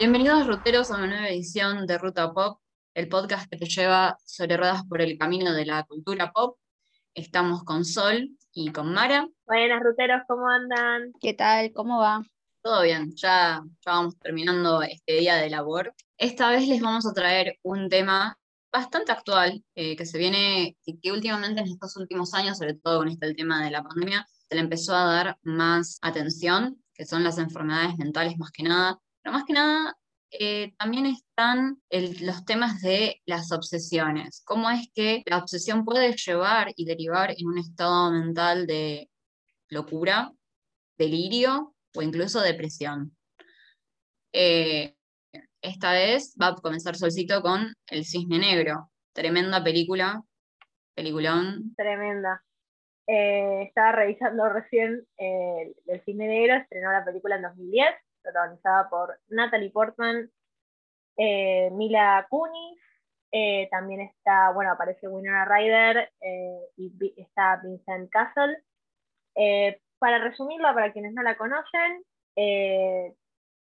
Bienvenidos ruteros a una nueva edición de Ruta Pop, el podcast que te lleva sobre ruedas por el camino de la cultura pop. Estamos con Sol y con Mara. Buenas ruteros, ¿cómo andan? ¿Qué tal? ¿Cómo va? Todo bien, ya, ya vamos terminando este día de labor. Esta vez les vamos a traer un tema bastante actual, eh, que se viene, que, que últimamente en estos últimos años, sobre todo con este el tema de la pandemia, se le empezó a dar más atención, que son las enfermedades mentales más que nada, pero más que nada eh, también están los temas de las obsesiones. ¿Cómo es que la obsesión puede llevar y derivar en un estado mental de locura, delirio o incluso depresión? Eh, esta vez va a comenzar Solcito con El Cisne Negro. Tremenda película, peliculón. Tremenda. Eh, estaba revisando recién El Cisne Negro, estrenó la película en 2010 protagonizada por Natalie Portman, eh, Mila Kunis, eh, también está, bueno, aparece Winona Ryder eh, y está Vincent Castle. para resumirlo, para quienes no la conocen,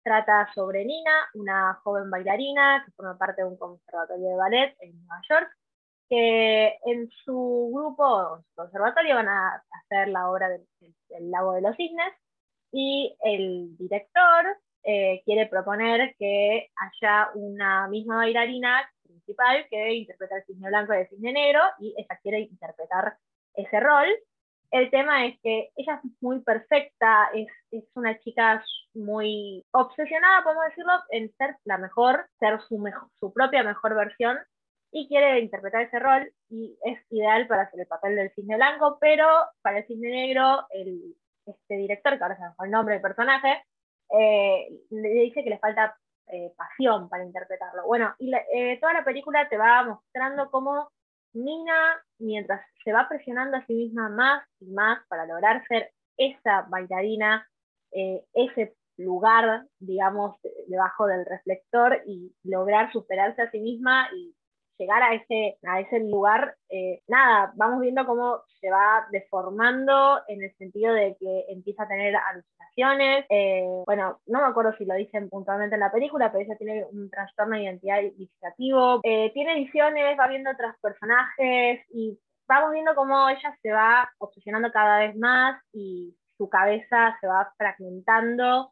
trata sobre Nina, una joven bailarina que forma parte de un conservatorio de ballet en Nueva York, que en su grupo, en su conservatorio, van a hacer la obra del Lago de los Cisnes, y el director eh, quiere proponer que haya una misma bailarina principal que interpreta el cisne blanco y el cisne negro y ella quiere interpretar ese rol. El tema es que ella es muy perfecta, es, es una chica muy obsesionada, podemos decirlo, en ser la mejor, ser su, mejor, su propia mejor versión y quiere interpretar ese rol y es ideal para hacer el papel del cisne blanco, pero para el cisne negro el, este director, que ahora se me fue el nombre del personaje, eh, le dice que le falta eh, pasión para interpretarlo. Bueno, y eh, toda la película te va mostrando cómo Nina, mientras se va presionando a sí misma más y más para lograr ser esa bailarina, ese lugar, digamos, debajo del reflector y lograr superarse a sí misma y llegar a ese, a ese lugar, eh, nada, vamos viendo cómo se va deformando en el sentido de que empieza a tener alucinaciones. Eh, bueno, no me acuerdo si lo dicen puntualmente en la película, pero ella tiene un trastorno de identidad disociativo. Eh, tiene visiones, va viendo otros personajes y vamos viendo cómo ella se va obsesionando cada vez más y su cabeza se va fragmentando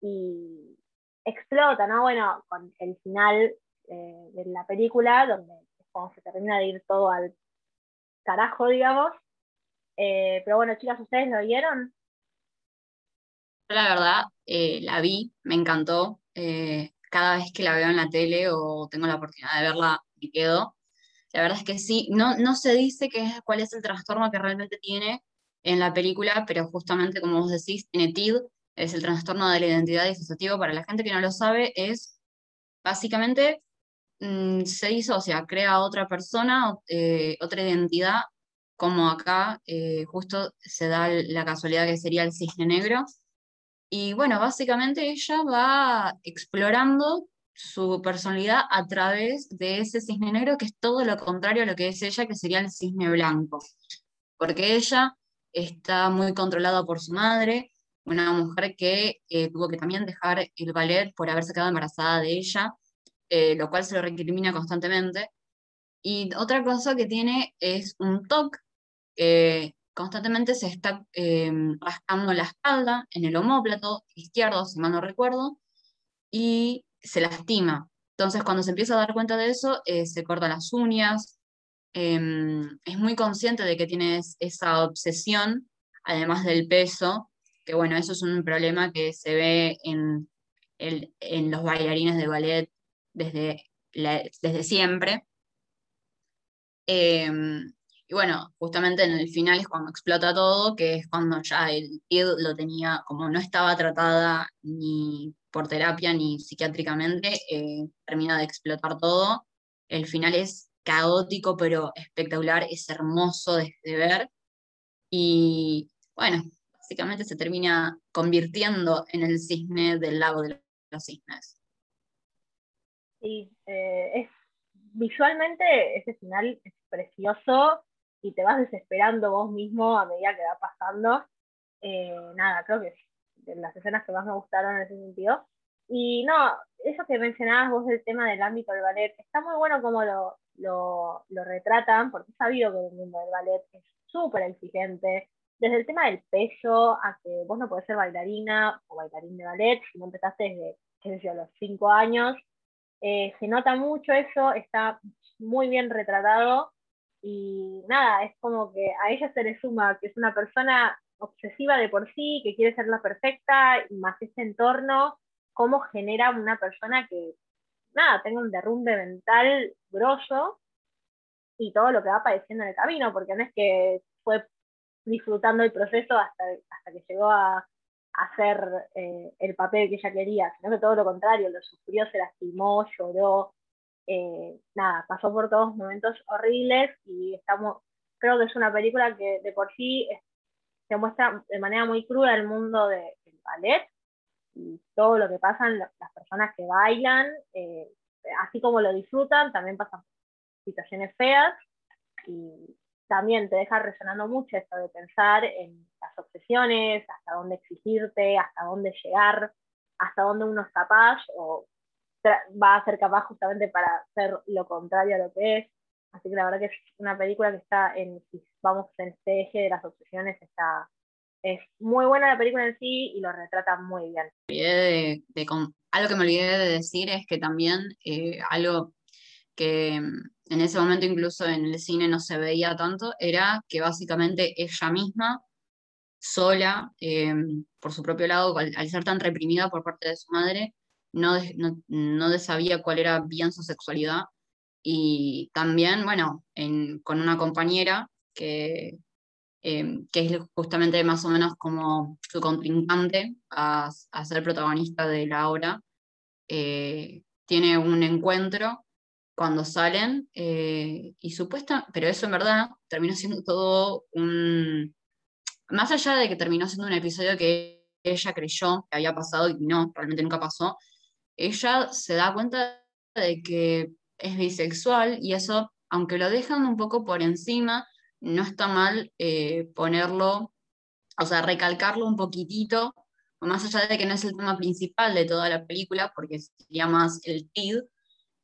y explota, ¿no? Bueno, con el final eh, de la película, donde es se termina de ir todo al carajo, digamos. Eh, pero bueno, chicas, ¿ustedes lo vieron? La verdad, eh, la vi, me encantó. cada vez que la veo en la tele o tengo la oportunidad de verla, me quedo. La verdad es que sí, no, no se dice que, cuál es el trastorno que realmente tiene en la película, pero justamente como vos decís, tiene TID, es el trastorno de la identidad disociativa. Para la gente que no lo sabe, es básicamente Mm, se disocia, crea otra persona, eh, otra identidad, como acá eh, justo se da la casualidad que sería el cisne negro. Y bueno, básicamente ella va explorando su personalidad a través de ese cisne negro, que es todo lo contrario a lo que es ella, que sería el cisne blanco. Porque ella está muy controlada por su madre, una mujer que eh, tuvo que también dejar el ballet por haberse quedado embarazada de ella, eh, lo cual se lo recrimina constantemente. Y otra cosa que tiene es un TOC, que constantemente se está eh, rascando la espalda, en el homóplato izquierdo, si mal no recuerdo, y se lastima. Entonces, cuando se empieza a dar cuenta de eso, eh, se corta las uñas, em, es muy consciente de que tiene esa obsesión, además del peso, que bueno, eso es un problema que se ve en, en los bailarines de ballet desde, desde siempre. Em, y bueno, justamente en el final es cuando explota todo, que es cuando ya el PID lo tenía, como no estaba tratada ni por terapia ni psiquiátricamente, eh, termina de explotar todo. El final es caótico, pero espectacular, es hermoso de, de ver. Y bueno, básicamente se termina convirtiendo en el cisne del lago de los cisnes. Sí, eh, es, visualmente ese final es precioso y te vas desesperando vos mismo a medida que va pasando. Eh, nada, creo que es de las escenas que más me gustaron en ese sentido. Y no, eso que mencionabas vos del tema del ámbito del ballet, está muy bueno como lo, lo, lo retratan, porque he sabido que el mundo del ballet es súper exigente, desde el tema del peso a que vos no podés ser bailarina o bailarín de ballet si no empezaste desde, qué sé yo, los cinco años. Eh, se nota mucho eso, está muy bien retratado y nada, es como que a ella se le suma que es una persona obsesiva de por sí, que quiere ser la perfecta, y más este entorno, cómo genera una persona que, nada, tenga un derrumbe mental grosso y todo lo que va padeciendo en el camino, porque no es que fue disfrutando el proceso hasta, hasta que llegó a, hacer eh, el papel que ella quería, sino que todo lo contrario, lo sufrió, se lastimó, lloró, eh, nada, pasó por todos momentos horribles y estamos, creo que es una película que de por sí se muestra de manera muy cruda el mundo del ballet y todo lo que pasan las personas que bailan, eh, así como lo disfrutan, también pasan situaciones feas y también te deja resonando mucho esto de pensar en las hasta dónde exigirte, hasta dónde llegar, hasta dónde uno es capaz o va a ser capaz justamente para hacer lo contrario a lo que es. Así que la verdad que es una película que está en, vamos en este eje de las obsesiones, está, es muy buena la película en sí y lo retrata muy bien. De, algo que me olvidé de decir es que también eh, algo que en ese momento incluso en el cine no se veía tanto, era que básicamente ella misma, sola, em, por su propio lado, al, ser tan reprimida por parte de su madre, no, no, sabía cuál era bien su sexualidad. Y también, bueno, con una compañera que, em, que es justamente más o menos como su contrincante a, ser protagonista de la obra, eh, tiene un encuentro cuando salen, eh, y supuesta, pero eso en verdad terminó siendo todo un, más allá de que terminó siendo un episodio que ella creyó que había pasado y no, realmente nunca pasó, ella se da cuenta de que es bisexual y eso, aunque lo dejan un poco por encima, no está mal eh, ponerlo, o sea, recalcarlo un poquitito, más allá de que no es el tema principal de toda la película, porque sería más el TID,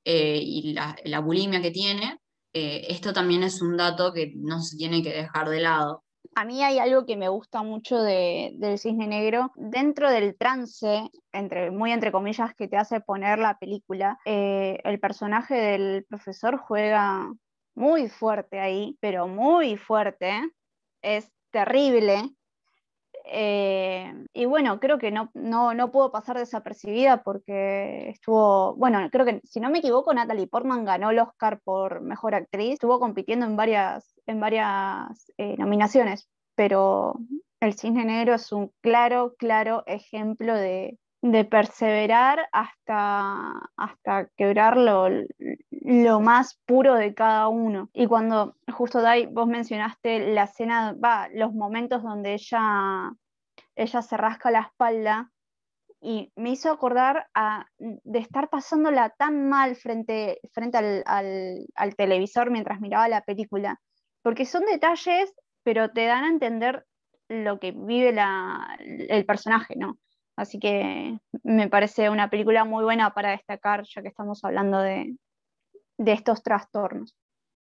eh, y la, bulimia que tiene, eh, esto también es un dato que no se tiene que dejar de lado. A mí hay algo que me gusta mucho de, del cisne negro. Dentro del trance, entre, muy entre comillas, que te hace poner la película, eh, el personaje del profesor juega muy fuerte ahí, pero muy fuerte. Es terrible. Eh, y bueno, creo que no, no, no, puedo pasar desapercibida porque estuvo, bueno, creo que si no me equivoco, Natalie Portman ganó el Oscar por Mejor Actriz, estuvo compitiendo en varias, en varias eh, nominaciones, pero El Cisne Negro es un claro, claro ejemplo de, de perseverar hasta, hasta quebrar lo, más puro de cada uno. Y cuando, justo Dai, vos mencionaste la escena, va, los momentos donde ella, ella se rasca la espalda, y me hizo acordar de estar pasándola tan mal frente, frente al, al, televisor mientras miraba la película, porque son detalles, pero te dan a entender lo que vive la, el personaje, ¿no? Así que me parece una película muy buena para destacar, ya que estamos hablando de, estos trastornos.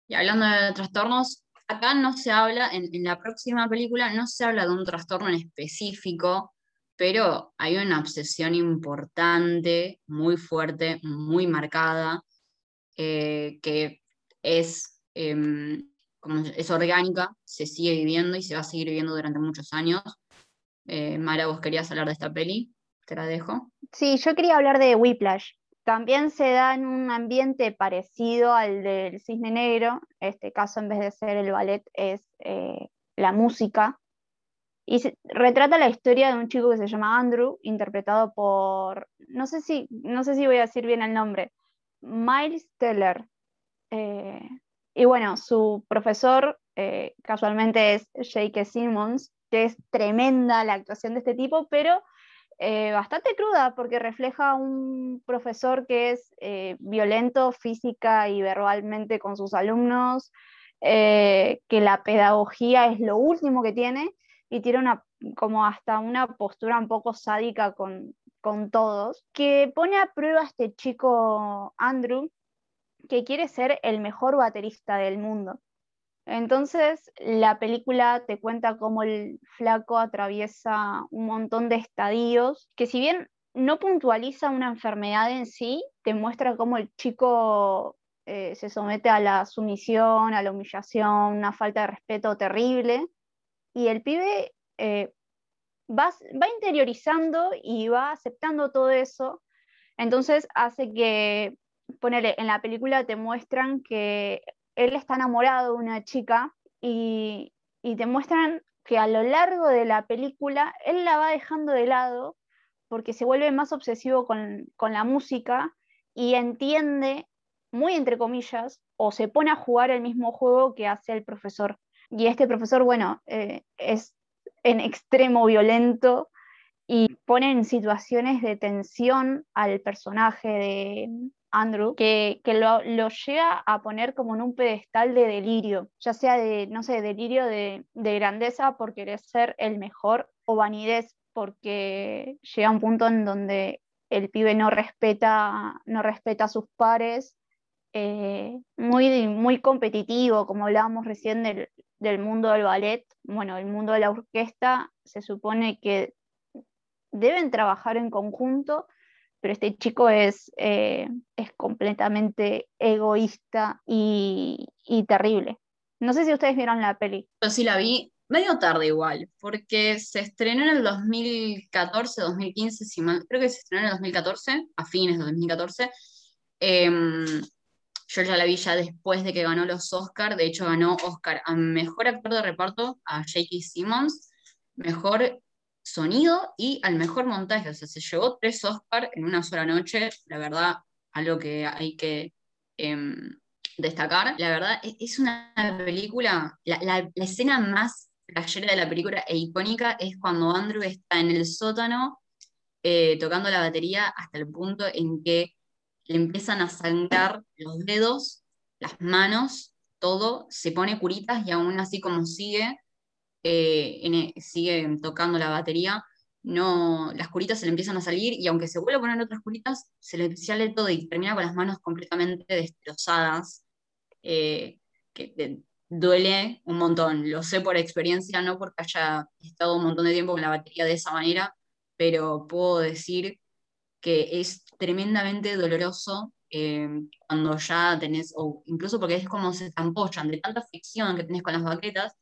Y hablando de trastornos, acá no se habla, en, la próxima película no se habla de un trastorno en específico, pero hay una obsesión importante, muy fuerte, muy marcada, eh, que es, em, es orgánica, se sigue viviendo y se va a seguir viviendo durante muchos años. Eh, Mara, vos querías hablar de esta peli, te la dejo. Sí, yo quería hablar de Whiplash. También se da en un ambiente parecido al del Cisne Negro. Este caso, en vez de ser el ballet, es eh, la música. Y retrata la historia de un chico que se llama Andrew, interpretado por, no sé si, no sé si voy a decir bien el nombre, Miles Teller. Eh, y bueno, su profesor eh, casualmente es Jake Simmons, que es tremenda la actuación de este tipo, pero eh, bastante cruda porque refleja un profesor que es eh, violento física y verbalmente con sus alumnos, eh, que la pedagogía es lo último que tiene y tiene una, como hasta una postura un poco sádica con, con todos, que pone a prueba a este chico Andrew, que quiere ser el mejor baterista del mundo. Entonces, la película te cuenta cómo el flaco atraviesa un montón de estadios, que si bien no puntualiza una enfermedad en sí, te muestra cómo el chico eh, se somete a la sumisión, a la humillación, una falta de respeto terrible, y el pibe eh, va, va interiorizando y va aceptando todo eso, entonces hace que, ponele, en la película te muestran que él está enamorado de una chica y, y te muestran que a lo largo de la película él la va dejando de lado porque se vuelve más obsesivo con, con, la música y entiende, muy entre comillas, o se pone a jugar el mismo juego que hace el profesor. Y este profesor, bueno, eh, es en extremo violento y pone en situaciones de tensión al personaje de, Andrew, que, lo, llega a poner como en un pedestal de delirio, ya sea de, no sé, delirio de, grandeza por querer ser el mejor o vanidez porque llega un punto en donde el pibe no respeta, no respeta a sus pares, eh, muy, muy competitivo, como hablábamos recién del, del mundo del ballet, bueno, el mundo de la orquesta se supone que deben trabajar en conjunto pero este chico es, eh, es completamente egoísta y, terrible. No sé si ustedes vieron la peli. Yo sí la vi medio tarde igual, porque se estrenó en el 2014, 2015, si creo que se estrenó en el 2014, a fines de 2014. Em, yo ya la vi ya después de que ganó los Oscars, de hecho ganó Oscar a Mejor Actor de Reparto a J.K. Simmons, Mejor sonido y al mejor montaje. O sea, se llevó tres Oscars en una sola noche. La verdad, algo que hay que em, destacar. La verdad, e-, es una película, la, escena más flashera de la película e icónica es cuando Andrew está en el sótano eh, tocando la batería hasta el punto en que le empiezan a sangrar los dedos, las manos, todo, se pone curitas y aún así como sigue, eh, e, sigue tocando la batería, no, las curitas se le empiezan a salir y aunque se vuelve a poner otras curitas, se le sale todo y termina con las manos completamente destrozadas, eh, que duele un montón. Lo sé por experiencia, no porque haya estado un montón de tiempo con la batería de esa manera, pero puedo decir que es tremendamente doloroso eh, cuando ya tenés, o incluso porque es como se te de tanta fricción que tenés con las baquetas,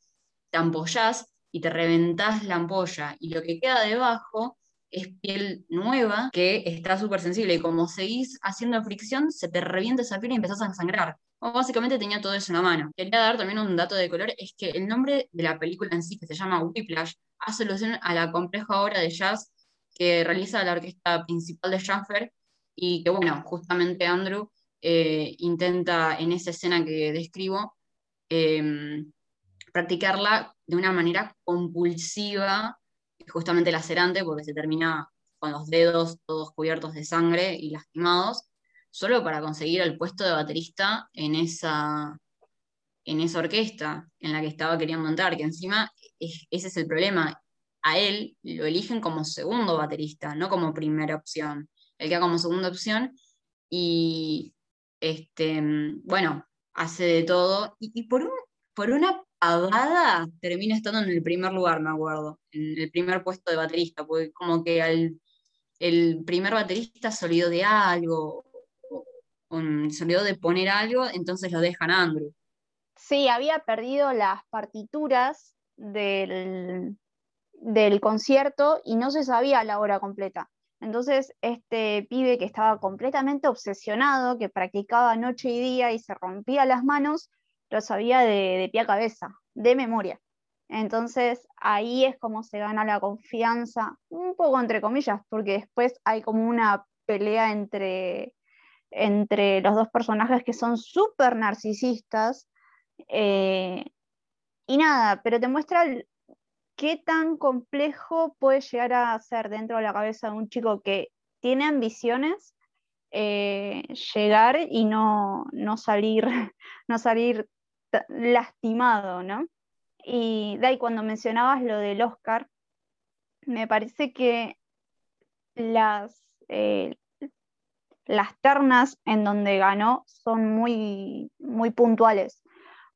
te ampollás y te reventás la ampolla y lo que queda debajo es piel nueva que está súper sensible y como seguís haciendo fricción se te revienta esa piel y empezás a sangrar. O básicamente tenía todo eso en la mano. Quería dar también un dato de color, es que el nombre de la película en sí, que se llama Whiplash, hace alusión a la compleja obra de jazz que realiza la orquesta principal de Schaffer y que bueno, justamente Andrew eh, intenta en esa escena que describo eh, practicarla de una manera compulsiva, justamente lacerante, porque se termina con los dedos todos cubiertos de sangre y lastimados, solo para conseguir el puesto de baterista en esa, en esa orquesta en la que estaba queriendo entrar, que encima ese es el problema. A él lo eligen como segundo baterista, no como primera opción. Él queda como segunda opción y, este, bueno, hace de todo. Y, y por, un, por una Abada termina estando en el primer lugar, me acuerdo, en el primer puesto de baterista, porque como que el primer baterista se olvidó de algo, se olvidó de poner algo, entonces lo dejan a Andrew. Sí, había perdido las partituras del, del concierto y no se sabía la hora completa. Entonces, este pibe que estaba completamente obsesionado, que practicaba noche y día y se rompía las manos, lo sabía de, pie a cabeza, de memoria. Entonces ahí es como se gana la confianza, un poco entre comillas, porque después hay como una pelea entre, entre los dos personajes que son súper narcisistas. Eh, y nada, pero te muestra qué tan complejo puede llegar a ser dentro de la cabeza de un chico que tiene ambiciones, eh, llegar y no, no, salir, no salir lastimado, ¿no? Y Dai, cuando mencionabas lo del Oscar, me parece que las, eh, las ternas en donde ganó son muy, muy puntuales.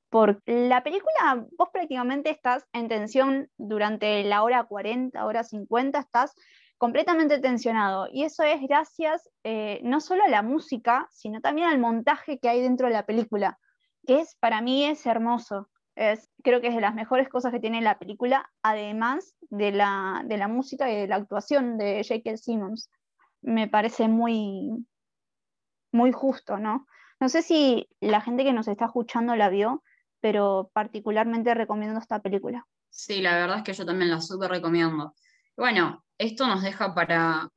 Porque la película, vos prácticamente estás en tensión durante la hora 40, hora 50, estás completamente tensionado. Y eso es gracias eh, no solo a la música, sino también al montaje que hay dentro de la película, que es para mí es hermoso. Es, creo que es de las mejores cosas que tiene la película, además de la, de la música y de la actuación de J.K. Simmons. Me parece muy, muy justo, ¿no? No sé si la gente que nos está escuchando la vio, pero particularmente recomiendo esta película. Sí, la verdad es que yo también la súper recomiendo. Bueno, esto nos deja para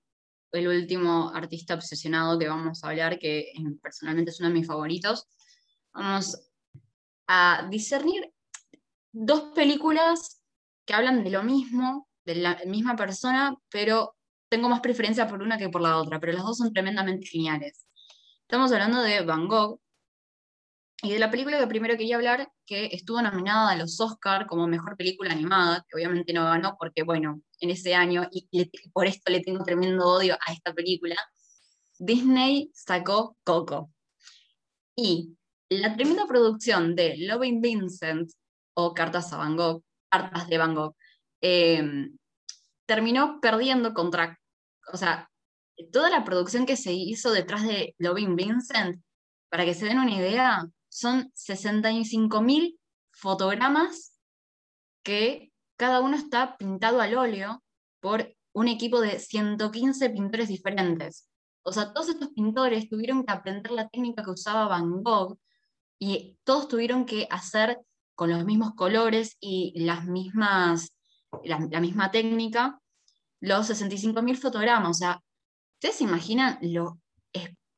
el último artista obsesionado que vamos a hablar, que personalmente es uno de mis favoritos. Vamos a discernir dos películas que hablan de lo mismo, de la misma persona, pero tengo más preferencia por una que por la otra, pero las dos son tremendamente geniales. Estamos hablando de Van Gogh y de la película que primero quería hablar, que estuvo nominada a los Oscar como mejor película animada, que obviamente no ganó porque, bueno, en ese año, y por esto le tengo tremendo odio a esta película, Disney sacó Coco. Y la tremenda producción de Loving Vincent o Cartas a Van Gogh, Cartas de Van Gogh, em, terminó perdiendo contra, o sea, toda la producción que se hizo detrás de Loving Vincent, para que se den una idea, son 65.000 fotogramas que cada uno está pintado al óleo por un equipo de 115 pintores diferentes. O sea, todos estos pintores tuvieron que aprender la técnica que usaba Van Gogh y todos tuvieron que hacer con los mismos colores y las mismas, la, misma técnica los 65.000 fotogramas. O sea, ¿Ustedes se imaginan lo,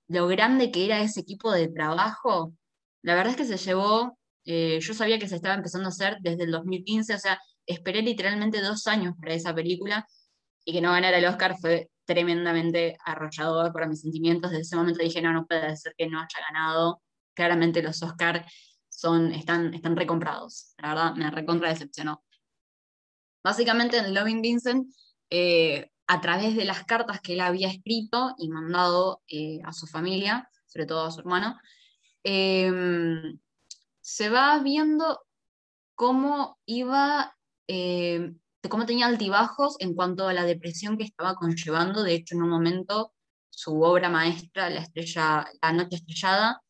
lo grande que era ese equipo de trabajo? La verdad es que se llevó, eh, yo sabía que se estaba empezando a hacer desde el 2015, o sea, esperé literalmente dos años para esa película y que no ganara el Oscar fue tremendamente arrollador para mis sentimientos. Desde ese momento dije, no, no puede ser que no haya ganado. Claramente los Oscar son, están, están recomprados. La verdad, me recontra decepcionó. Básicamente en Loving Vincent eh, a través de las cartas que él había escrito y mandado eh, a su familia, sobre todo a su hermano, em, se va viendo cómo iba, em, cómo tenía altibajos en cuanto a la depresión que estaba conllevando. De hecho, en un momento, su obra maestra, La, estrella, la Noche Estrellada,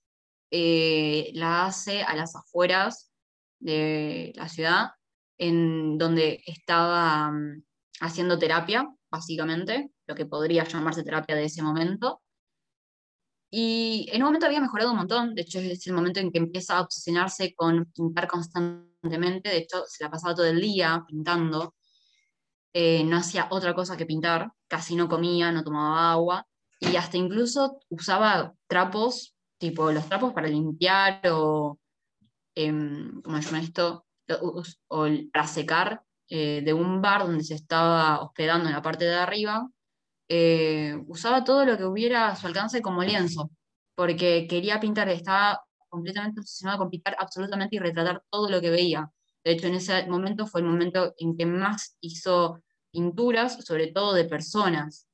eh, la hace a las afueras de la ciudad, en donde estaba mm, haciendo terapia básicamente, lo que podría llamarse terapia de ese momento. Y en un momento había mejorado un montón, de hecho es el momento en que empieza a obsesionarse con pintar constantemente, de hecho se la pasaba todo el día pintando, eh, no hacía otra cosa que pintar, casi no comía, no tomaba agua, y hasta incluso usaba trapos, tipo los trapos para limpiar o, eh, ¿cómo se llama esto? O, para secar eh, de un bar donde se estaba hospedando en la parte de arriba, eh, usaba todo lo que hubiera a su alcance como lienzo, porque quería pintar, estaba completamente obsesionado con pintar absolutamente y retratar todo lo que veía. De hecho, en ese momento fue el momento en que más hizo pinturas, sobre todo de personas.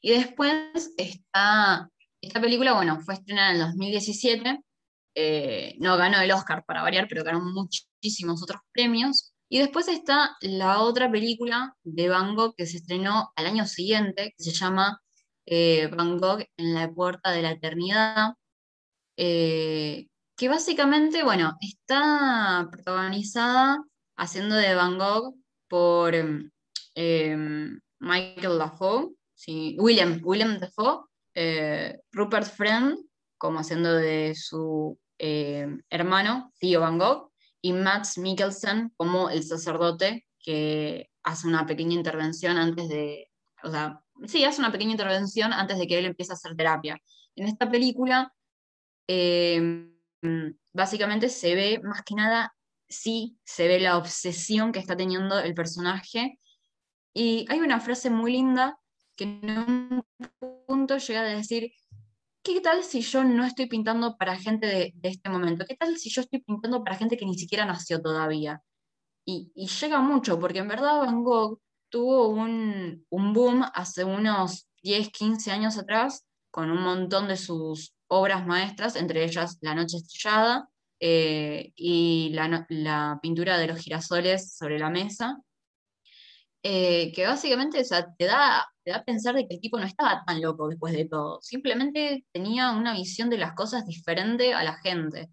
Y después está, esta película, bueno, fue estrenada en el 2017, eh, no ganó el Oscar para variar, pero ganó muchísimos otros premios. Y después está la otra película de Van Gogh que se estrenó al año siguiente, que se llama eh, Van Gogh en la puerta de la eternidad, eh, que básicamente, bueno, está protagonizada haciendo de Van Gogh por em, Michael Dafoe, William, William Dafoe, eh, Rupert Friend, como haciendo de su hermano, Theo Van Gogh, y Max Mikkelsen como el sacerdote que hace una pequeña intervención antes de, o sea, sí, hace una pequeña intervención antes de que él empiece a hacer terapia. En esta película, eh, básicamente se ve más que nada, sí, se ve la obsesión que está teniendo el personaje. Y hay una frase muy linda que en un punto llega a decir, ¿qué tal si yo no estoy pintando para gente de, este momento? ¿Qué tal si yo estoy pintando para gente que ni siquiera nació todavía? y, llega mucho, porque en verdad Van Gogh tuvo un, un boom hace unos 10, 15 años atrás, con un montón de sus obras maestras, entre ellas La Noche Estrellada eh, y la, pintura de los girasoles sobre la mesa, eh, que básicamente te, da, te da a pensar de que el tipo no estaba tan loco después de todo, simplemente tenía una visión de las cosas diferente a la gente.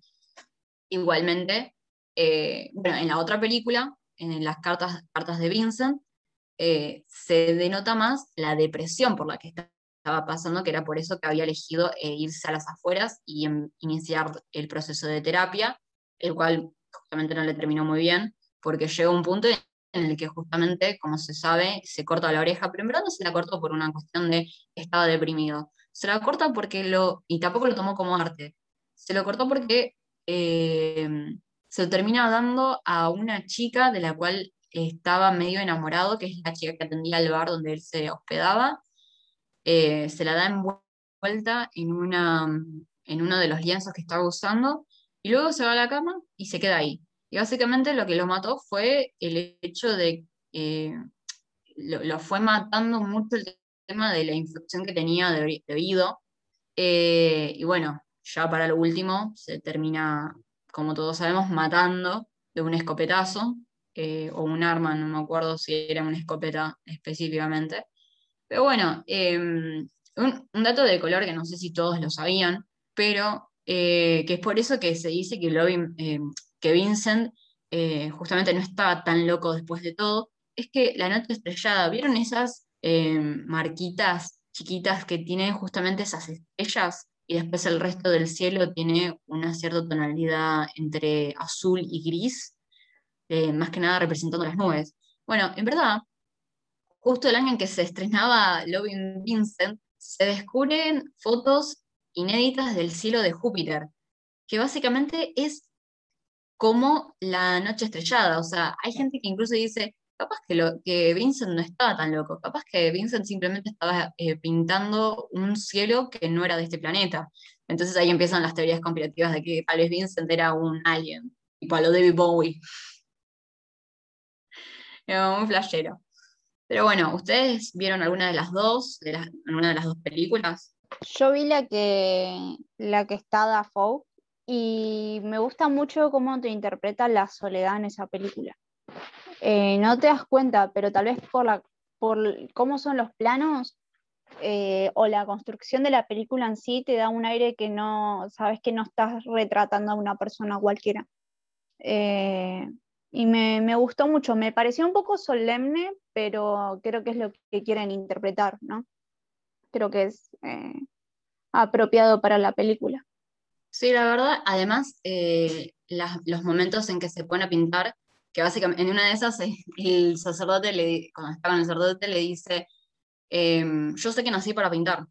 Igualmente, eh, bueno, en la otra película, en las cartas, cartas de Vincent, se denota más la depresión por la que estaba pasando, que era por eso que había elegido eh, irse a las afueras y em, iniciar el proceso de terapia, el cual justamente no le terminó muy bien, porque llegó un punto en el que justamente, como se sabe, se corta la oreja, pero en verdad no se la cortó por una cuestión de estaba deprimido. Se la corta porque lo, y tampoco lo tomó como arte, se lo cortó porque em, se lo termina dando a una chica de la cual estaba medio enamorado, que es la chica que atendía al bar donde él se hospedaba, eh, se la da envuelta en, una, en uno de los lienzos que estaba usando y luego se va a la cama y se queda ahí. Y básicamente lo que lo mató fue el hecho de, eh, lo, fue matando mucho el tema de la infección que tenía de, oído. Eh, y bueno, ya para lo último se termina, como todos sabemos, matando de un escopetazo o un arma, no me acuerdo si era una escopeta específicamente. Pero bueno, em, un, dato de color que no sé si todos lo sabían, pero eh, que es por eso que se dice que, em, que Vincent eh, justamente no estaba tan loco después de todo, es que la noche estrellada, ¿vieron esas em, marquitas chiquitas que tienen justamente esas estrellas? Y después el resto del cielo tiene una cierta tonalidad entre azul y gris, eh, más que nada representando las nubes. Bueno, en verdad, justo el año en que se estrenaba Loving Vincent, se descubren fotos inéditas del cielo de Júpiter, que básicamente es como la noche estrellada. O sea, hay gente que incluso dice, capaz que, lo, que Vincent no estaba tan loco, capaz que Vincent simplemente estaba eh, pintando un cielo que no era de este planeta. Entonces ahí empiezan las teorías conspirativas de que tal vez Vincent era un alien, tipo a lo David Bowie. Era muy flashero. Pero bueno, ¿ustedes vieron alguna de las dos, de alguna de las dos películas? Yo vi la que, la que está Dafoe y me gusta mucho cómo te interpreta la soledad en esa película. Eh, no te das cuenta, pero tal vez por, la, por cómo son los planos eh, o la construcción de la película en sí te da un aire que no, sabes que no estás retratando a una persona cualquiera. Eh, y me, gustó mucho. Me pareció un poco solemne, pero creo que es lo que quieren interpretar, ¿no? Creo que es apropiado para la película. Sí, la verdad, además, eh, los momentos en que se pone a pintar, que básicamente en una de esas el sacerdote, le, cuando estaba en el sacerdote, le dice, em, yo sé que nací para pintar.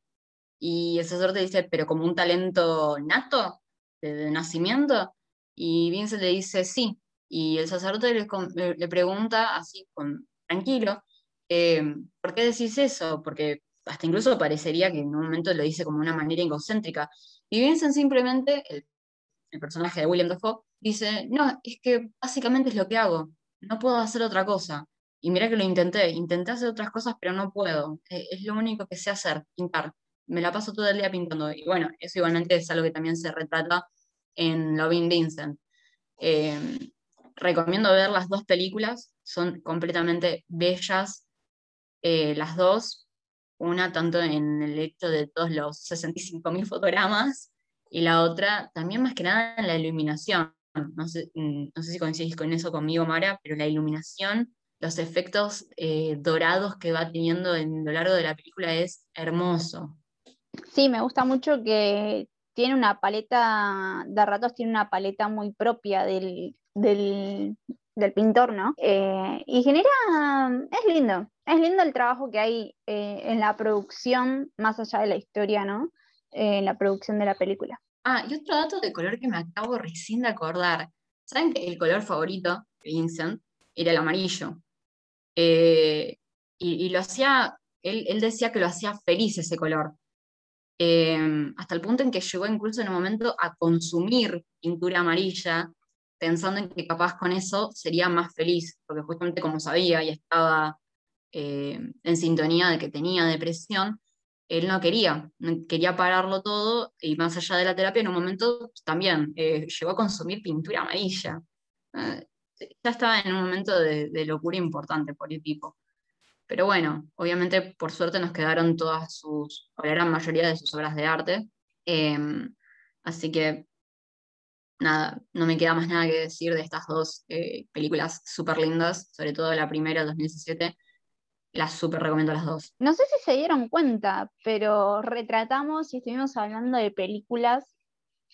Y el sacerdote dice, pero como un talento nato, de, nacimiento. Y Vince le dice, sí, y el sacerdote le, pregunta así, con, tranquilo, eh, ¿por qué decís eso? Porque hasta incluso parecería que en un momento lo dice como una manera egocéntrica. Y Vincent simplemente, el, personaje de William Dafoe, dice, no, es que básicamente es lo que hago, no puedo hacer otra cosa. Y mira que lo intenté, intenté hacer otras cosas, pero no puedo. Eh, es lo único que sé hacer, pintar. Me la paso todo el día pintando. Y bueno, eso igualmente es algo que también se retrata en Loving Vincent. Eh, recomiendo ver las dos películas, son completamente bellas eh, las dos, una tanto en el hecho de todos los 65.000 fotogramas y la otra también más que nada en la iluminación. No sé, mm, no sé si coincidís con eso conmigo, Mara, pero la iluminación, los efectos eh, dorados que va teniendo en lo largo de la película es hermoso. Sí, me gusta mucho que tiene una paleta, de ratos tiene una paleta muy propia del, del, pintor, ¿no? Eh, y genera, es lindo, es lindo el trabajo que hay eh, en la producción, más allá de la historia, ¿no? Eh, en la producción de la película. Ah, y otro dato de color que me acabo recién de acordar. ¿Saben que el color favorito de Vincent era el amarillo? Y, lo hacía, él, él, decía que lo hacía feliz ese color. hasta el punto en que llegó incluso en un momento a consumir pintura amarilla pensando en que capaz con eso sería más feliz, porque justamente como sabía y estaba eh, en sintonía de que tenía depresión, él no quería, quería pararlo todo y más allá de la terapia, en un momento también eh, llegó a consumir pintura amarilla. Eh, ya estaba en un momento de, locura importante por el tipo. Pero bueno, obviamente por suerte nos quedaron todas sus, o la gran mayoría de sus obras de arte. Em, así que nada, no me queda más nada que decir de estas dos eh, películas súper lindas, sobre todo la primera, 2017. Las súper recomiendo las dos. No sé si se dieron cuenta, pero retratamos y estuvimos hablando de películas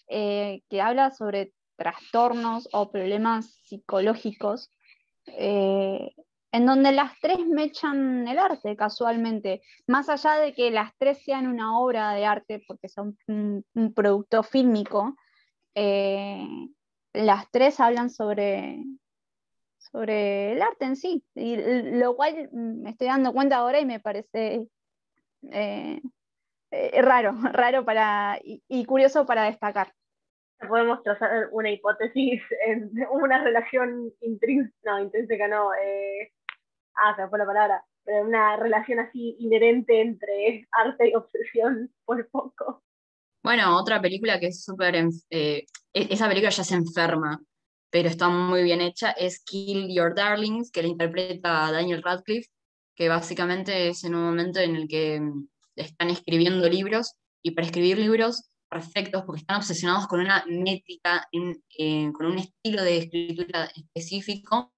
eh, que hablan sobre trastornos o problemas psicológicos, eh, en donde las tres me echan el arte casualmente, más allá de que las tres sean una obra de arte, porque son un, producto fílmico, eh, las tres hablan sobre, sobre el arte en sí, y lo cual me estoy dando cuenta ahora y me parece eh, raro, raro para, y curioso para destacar. Podemos trazar una hipótesis en una relación intrínseca, no, intrínseca no, eh, ah, se me fue la palabra, pero una relación así inherente entre arte y obsesión por poco. Bueno, otra película que es súper, eh, e-, esa película ya se enferma, pero está muy bien hecha, es Kill Your Darlings, que la interpreta Daniel Radcliffe, que básicamente es en un momento en el que mm, están escribiendo libros, y para escribir libros perfectos porque están obsesionados con una métrica, eh, con un estilo de escritura específico,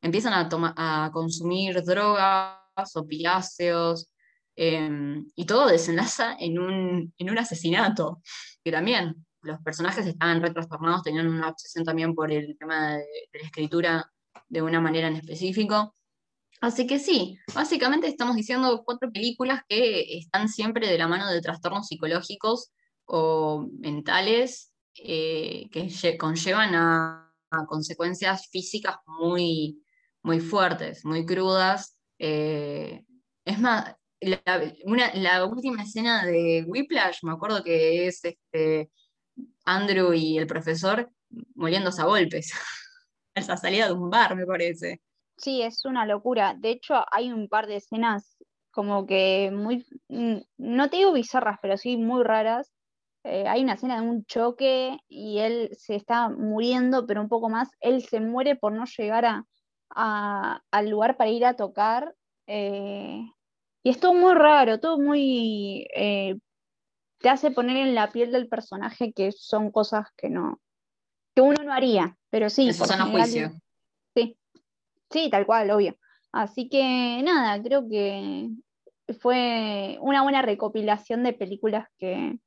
empiezan a, a consumir drogas, opiáceos, em, y todo desenlaza en un, en un asesinato, que también los personajes estaban retrastornados, tenían una obsesión también por el tema de, la escritura de una manera en específico. Así que sí, básicamente estamos diciendo cuatro películas que están siempre de la mano de trastornos psicológicos o mentales eh, que conllevan a, consecuencias físicas muy, muy fuertes, muy crudas. Eh, es más, la, última escena de Whiplash, me acuerdo que es este, Andrew y el profesor moliéndose a golpes. Esa salida de un bar, me parece. Sí, es una locura. De hecho, hay un par de escenas como que muy, mm, no te digo bizarras, pero sí muy raras, eh, hay una escena de un choque y él se está muriendo, pero un poco más, él se muere por no llegar al lugar para ir a tocar. Eh, y es todo muy raro, todo muy... Eh, te hace poner en la piel del personaje que son cosas que no que uno no haría, pero sí. Eso son juicio. Sí, sí, tal cual, obvio. Así que nada, creo que fue una buena recopilación de películas que,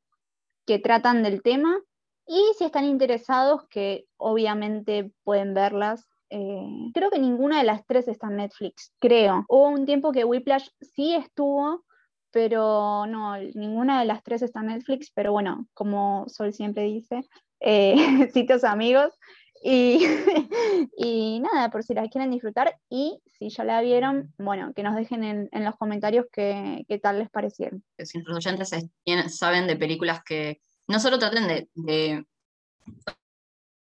que tratan del tema y si están interesados, que obviamente pueden verlas. Eh, creo que ninguna de las tres está en Netflix, creo. Hubo un tiempo que Whiplash sí estuvo, pero no, ninguna de las tres está en Netflix, pero bueno, como Sol siempre dice, eh, sitios amigos. Y, y, nada, por si las quieren disfrutar y si ya la vieron, bueno, que nos dejen en, los comentarios qué, tal les parecieron. Nuestros oyentes saben de películas que no solo traten de,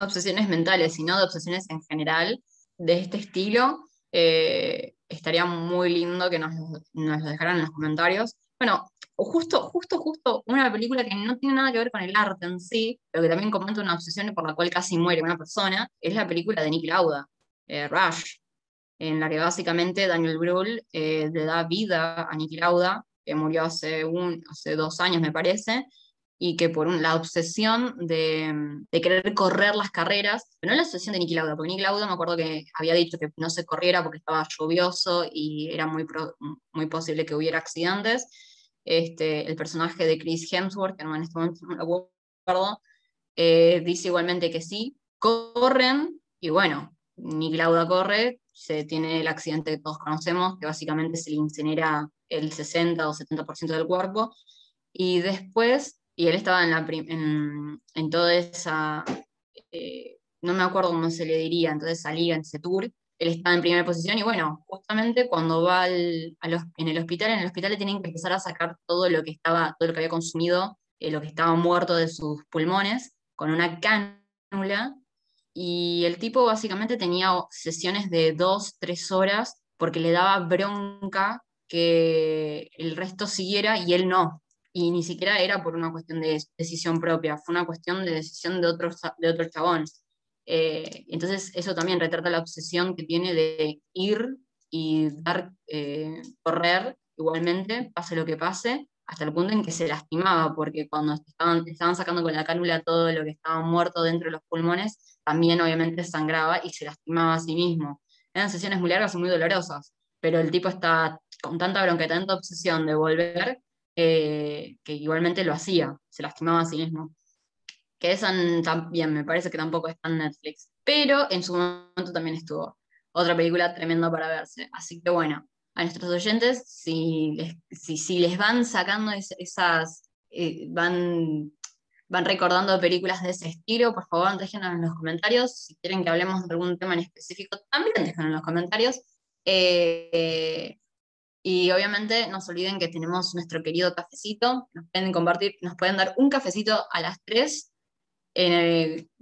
obsesiones mentales, sino de obsesiones en general de este estilo, eh, estaría muy lindo que nos, nos, lo dejaran en los comentarios. Bueno, justo, justo, justo una película que no tiene nada que ver con el arte en sí, pero que también comenta una obsesión por la cual casi muere una persona, es la película de Nick Lauda, eh, Rush, en la que básicamente Daniel Brühl eh, le da vida a Nick Lauda, que murió hace, un, hace dos años me parece, y que por la obsesión de, querer correr las carreras, pero no la obsesión de Niki Lauda, porque Niki Lauda me acuerdo que había dicho que no se corriera porque estaba lluvioso y era muy, muy posible que hubiera accidentes. Este, el personaje de Chris Hemsworth, que no en este momento no lo acuerdo, eh, dice igualmente que sí, corren y bueno, Niki Lauda corre, se tiene el accidente que todos conocemos, que básicamente se le incinera el 60 o 70% del cuerpo, y después y él estaba en, la toda esa, eh, no me acuerdo cómo se le diría, entonces salía en ese tour, él estaba en primera posición y bueno, justamente cuando va al, en el hospital, en el hospital le tienen que empezar a sacar todo lo que estaba, todo lo que había consumido, eh, lo que estaba muerto de sus pulmones, con una cánula, y el tipo básicamente tenía sesiones de dos, tres horas porque le daba bronca que el resto siguiera y él no. Y ni siquiera era por una cuestión de decisión propia, fue una cuestión de decisión de otro, de otro chabón. Eh, entonces eso también retrata la obsesión que tiene de ir y dar, eh, correr igualmente, pase lo que pase, hasta el punto en que se lastimaba, porque cuando estaban, estaban sacando con la cánula todo lo que estaba muerto dentro de los pulmones, también obviamente sangraba y se lastimaba a sí mismo. Eran sesiones muy largas y muy dolorosas, pero el tipo está con tanta bronca y tanta obsesión de volver, eh, que igualmente lo hacía, se lastimaba a sí mismo. Que esa también me parece que tampoco está en Netflix, pero en su momento también estuvo. Otra película tremenda para verse. Así que bueno, a nuestros oyentes, si les, si, les van sacando esas, eh, van, van recordando películas de ese estilo, por favor déjenos en los comentarios. Si quieren que hablemos de algún tema en específico, también déjenos en los comentarios. Eh, y obviamente no se olviden que tenemos nuestro querido cafecito. Nos pueden compartir, nos pueden dar un cafecito a las 3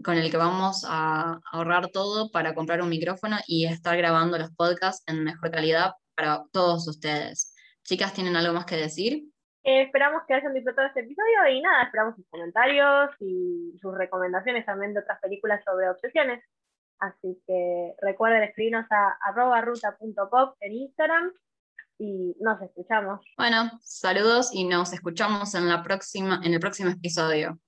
con el que vamos a ahorrar todo para comprar un micrófono y estar grabando los podcasts en mejor calidad para todos ustedes. Chicas, ¿tienen algo más que decir? Eh, esperamos que hayan disfrutado este episodio y nada, esperamos sus comentarios y sus recomendaciones también de otras películas sobre obsesiones. Así que recuerden escribirnos a arroba ruta.pop en Instagram y nos escuchamos. Bueno, saludos y nos escuchamos en, la próxima, en el próximo episodio.